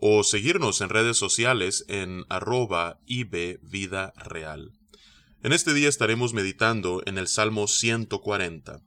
o seguirnos en redes sociales en arroba Vida Real. En este día estaremos meditando en el Salmo 140.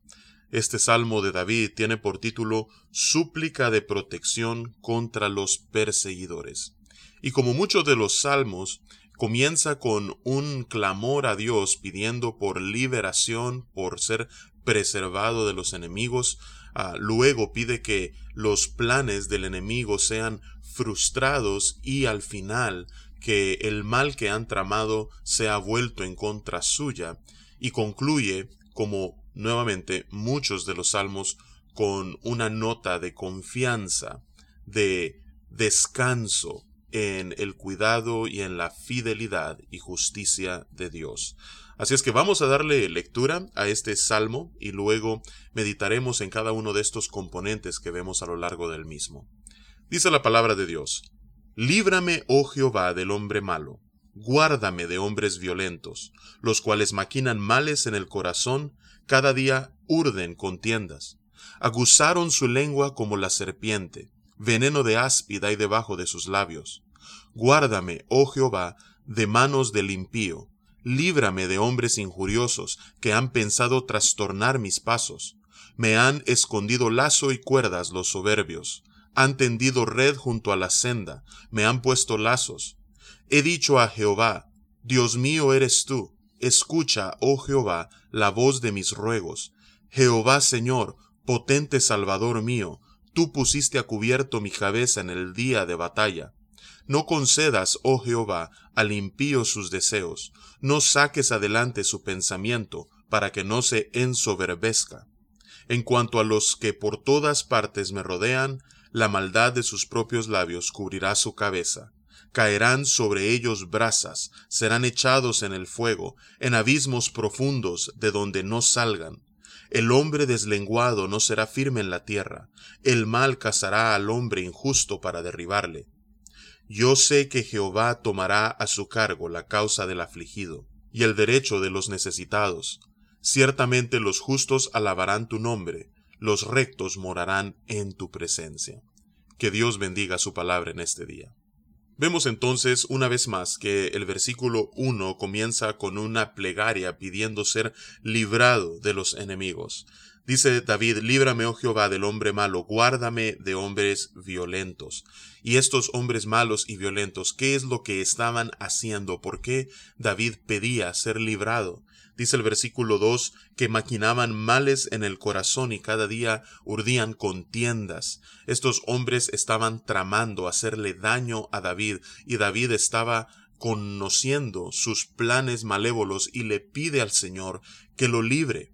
Este Salmo de David tiene por título Súplica de protección contra los perseguidores. Y como muchos de los salmos, comienza con un clamor a Dios pidiendo por liberación, por ser preservado de los enemigos, Ah, luego pide que los planes del enemigo sean frustrados y al final que el mal que han tramado sea vuelto en contra suya. Y concluye como nuevamente muchos de los salmos con una nota de confianza, de descanso en el cuidado y en la fidelidad y justicia de Dios. Así es que vamos a darle lectura a este salmo y luego meditaremos en cada uno de estos componentes que vemos a lo largo del mismo. Dice la palabra de Dios, Líbrame, oh Jehová, del hombre malo, guárdame de hombres violentos, los cuales maquinan males en el corazón, cada día urden contiendas. Aguzaron su lengua como la serpiente, veneno de áspida y debajo de sus labios. Guárdame, oh Jehová, de manos del impío, líbrame de hombres injuriosos que han pensado trastornar mis pasos. Me han escondido lazo y cuerdas los soberbios, han tendido red junto a la senda, me han puesto lazos. He dicho a Jehová, Dios mío eres tú, escucha, oh Jehová, la voz de mis ruegos. Jehová Señor, potente Salvador mío, tú pusiste a cubierto mi cabeza en el día de batalla. No concedas, oh Jehová, al impío sus deseos, no saques adelante su pensamiento, para que no se ensoberbezca. En cuanto a los que por todas partes me rodean, la maldad de sus propios labios cubrirá su cabeza. Caerán sobre ellos brasas, serán echados en el fuego, en abismos profundos de donde no salgan. El hombre deslenguado no será firme en la tierra, el mal cazará al hombre injusto para derribarle. Yo sé que Jehová tomará a su cargo la causa del afligido y el derecho de los necesitados. Ciertamente los justos alabarán tu nombre, los rectos morarán en tu presencia. Que Dios bendiga su palabra en este día. Vemos entonces una vez más que el versículo 1 comienza con una plegaria pidiendo ser librado de los enemigos. Dice David, líbrame, oh Jehová, del hombre malo, guárdame de hombres violentos. Y estos hombres malos y violentos, ¿qué es lo que estaban haciendo? ¿Por qué David pedía ser librado? Dice el versículo 2 que maquinaban males en el corazón y cada día urdían contiendas. Estos hombres estaban tramando hacerle daño a David y David estaba conociendo sus planes malévolos y le pide al Señor que lo libre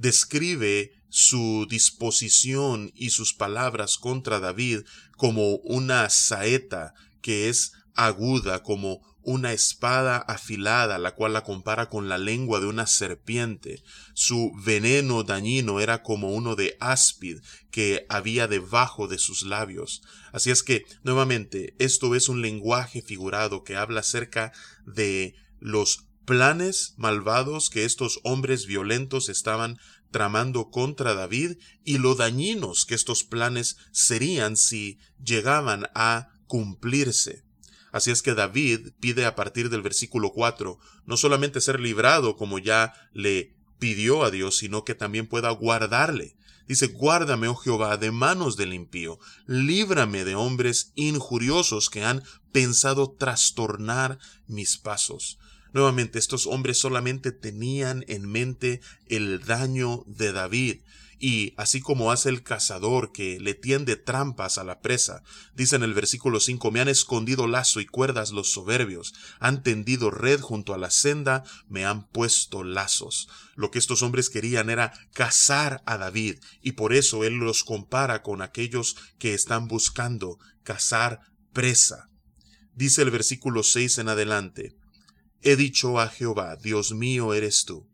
describe su disposición y sus palabras contra David como una saeta que es aguda, como una espada afilada, la cual la compara con la lengua de una serpiente. Su veneno dañino era como uno de áspid que había debajo de sus labios. Así es que, nuevamente, esto es un lenguaje figurado que habla acerca de los planes malvados que estos hombres violentos estaban tramando contra David y lo dañinos que estos planes serían si llegaban a cumplirse. Así es que David pide a partir del versículo 4 no solamente ser librado como ya le pidió a Dios, sino que también pueda guardarle. Dice, guárdame, oh Jehová, de manos del impío, líbrame de hombres injuriosos que han pensado trastornar mis pasos. Nuevamente, estos hombres solamente tenían en mente el daño de David, y así como hace el cazador que le tiende trampas a la presa, dice en el versículo 5, me han escondido lazo y cuerdas los soberbios, han tendido red junto a la senda, me han puesto lazos. Lo que estos hombres querían era cazar a David, y por eso él los compara con aquellos que están buscando cazar presa. Dice el versículo 6 en adelante, He dicho a Jehová, Dios mío eres tú.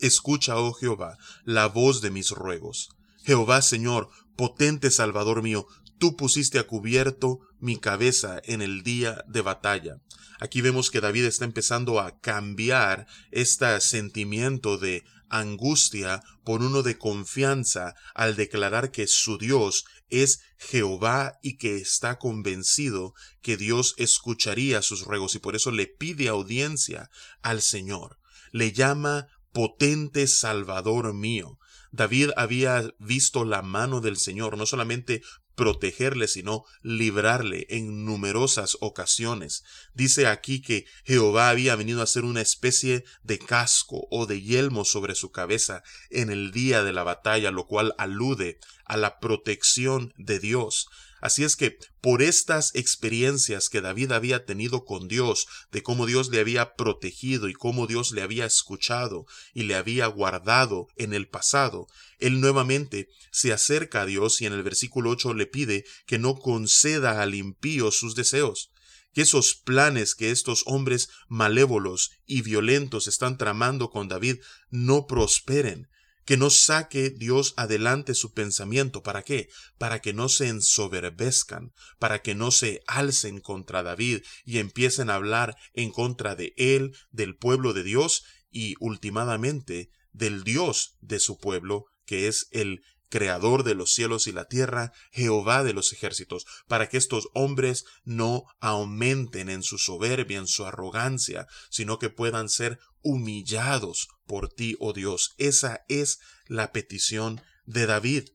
Escucha, oh Jehová, la voz de mis ruegos. Jehová Señor, potente Salvador mío, tú pusiste a cubierto mi cabeza en el día de batalla. Aquí vemos que David está empezando a cambiar este sentimiento de angustia por uno de confianza al declarar que su Dios es Jehová y que está convencido que Dios escucharía sus ruegos y por eso le pide audiencia al Señor. Le llama potente Salvador mío. David había visto la mano del Señor, no solamente protegerle, sino librarle en numerosas ocasiones. Dice aquí que Jehová había venido a hacer una especie de casco o de yelmo sobre su cabeza en el día de la batalla, lo cual alude a la protección de Dios. Así es que por estas experiencias que David había tenido con Dios, de cómo Dios le había protegido y cómo Dios le había escuchado y le había guardado en el pasado, él nuevamente se acerca a Dios y en el versículo 8 le pide que no conceda al impío sus deseos que esos planes que estos hombres malévolos y violentos están tramando con David no prosperen, que no saque Dios adelante su pensamiento. ¿Para qué? Para que no se ensoberbezcan, para que no se alcen contra David y empiecen a hablar en contra de él, del pueblo de Dios y últimamente del Dios de su pueblo, que es el Creador de los cielos y la tierra, Jehová de los ejércitos, para que estos hombres no aumenten en su soberbia, en su arrogancia, sino que puedan ser humillados por ti, oh Dios. Esa es la petición de David.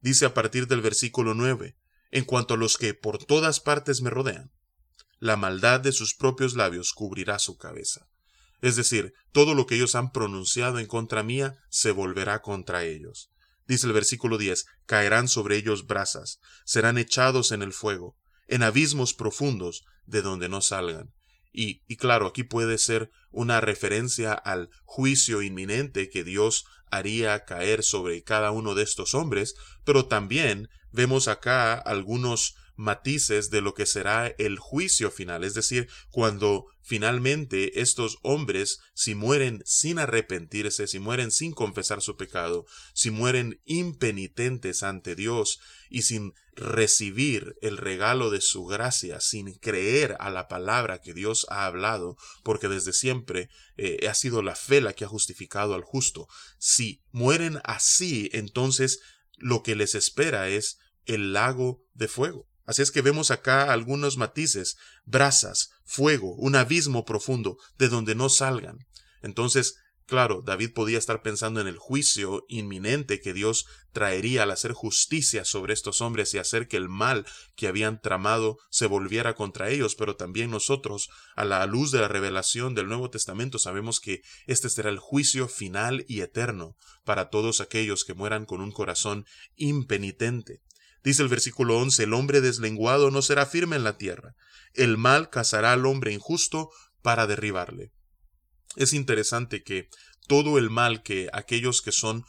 Dice a partir del versículo 9, en cuanto a los que por todas partes me rodean, la maldad de sus propios labios cubrirá su cabeza. Es decir, todo lo que ellos han pronunciado en contra mía se volverá contra ellos. Dice el versículo 10, caerán sobre ellos brasas, serán echados en el fuego, en abismos profundos de donde no salgan. Y, claro, aquí puede ser una referencia al juicio inminente que Dios haría caer sobre cada uno de estos hombres, pero también vemos acá algunos matices de lo que será el juicio final, es decir, cuando finalmente estos hombres, si mueren sin arrepentirse, si mueren sin confesar su pecado, si mueren impenitentes ante Dios y sin recibir el regalo de su gracia, sin creer a la palabra que Dios ha hablado, porque desde siempre eh, ha sido la fe la que ha justificado al justo, si mueren así, entonces lo que les espera es el lago de fuego. Así es que vemos acá algunos matices, brasas, fuego, un abismo profundo, de donde no salgan. Entonces, claro, David podía estar pensando en el juicio inminente que Dios traería al hacer justicia sobre estos hombres y hacer que el mal que habían tramado se volviera contra ellos, pero también nosotros, a la luz de la revelación del Nuevo Testamento, sabemos que este será el juicio final y eterno para todos aquellos que mueran con un corazón impenitente. Dice el versículo 11, el hombre deslenguado no será firme en la tierra. El mal cazará al hombre injusto para derribarle. Es interesante que todo el mal que aquellos que son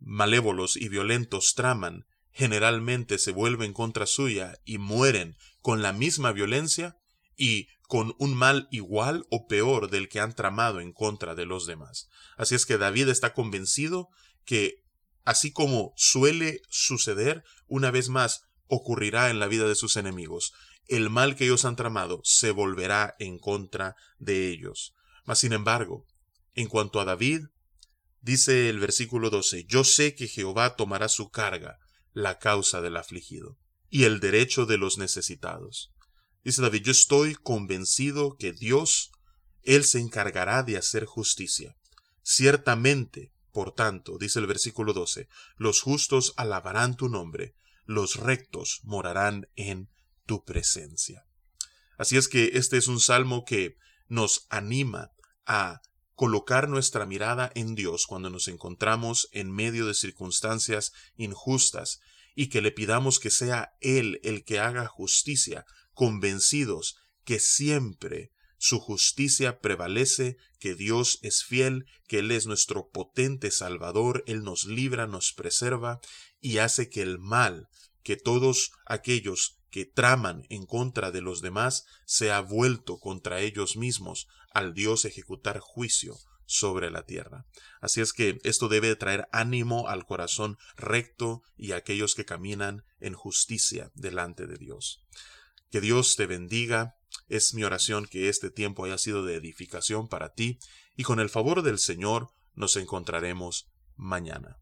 malévolos y violentos traman generalmente se vuelven contra suya y mueren con la misma violencia y con un mal igual o peor del que han tramado en contra de los demás. Así es que David está convencido que así como suele suceder, una vez más ocurrirá en la vida de sus enemigos. El mal que ellos han tramado se volverá en contra de ellos. Mas, sin embargo, en cuanto a David, dice el versículo 12, Yo sé que Jehová tomará su carga, la causa del afligido, y el derecho de los necesitados. Dice David, yo estoy convencido que Dios, Él se encargará de hacer justicia. Ciertamente, por tanto, dice el versículo 12, los justos alabarán tu nombre, los rectos morarán en tu presencia. Así es que este es un salmo que nos anima a colocar nuestra mirada en Dios cuando nos encontramos en medio de circunstancias injustas y que le pidamos que sea Él el que haga justicia, convencidos que siempre su justicia prevalece, que Dios es fiel, que Él es nuestro potente Salvador, Él nos libra, nos preserva y hace que el mal, que todos aquellos que traman en contra de los demás se ha vuelto contra ellos mismos al Dios ejecutar juicio sobre la tierra. Así es que esto debe traer ánimo al corazón recto y a aquellos que caminan en justicia delante de Dios. Que Dios te bendiga. Es mi oración que este tiempo haya sido de edificación para ti y con el favor del Señor nos encontraremos mañana.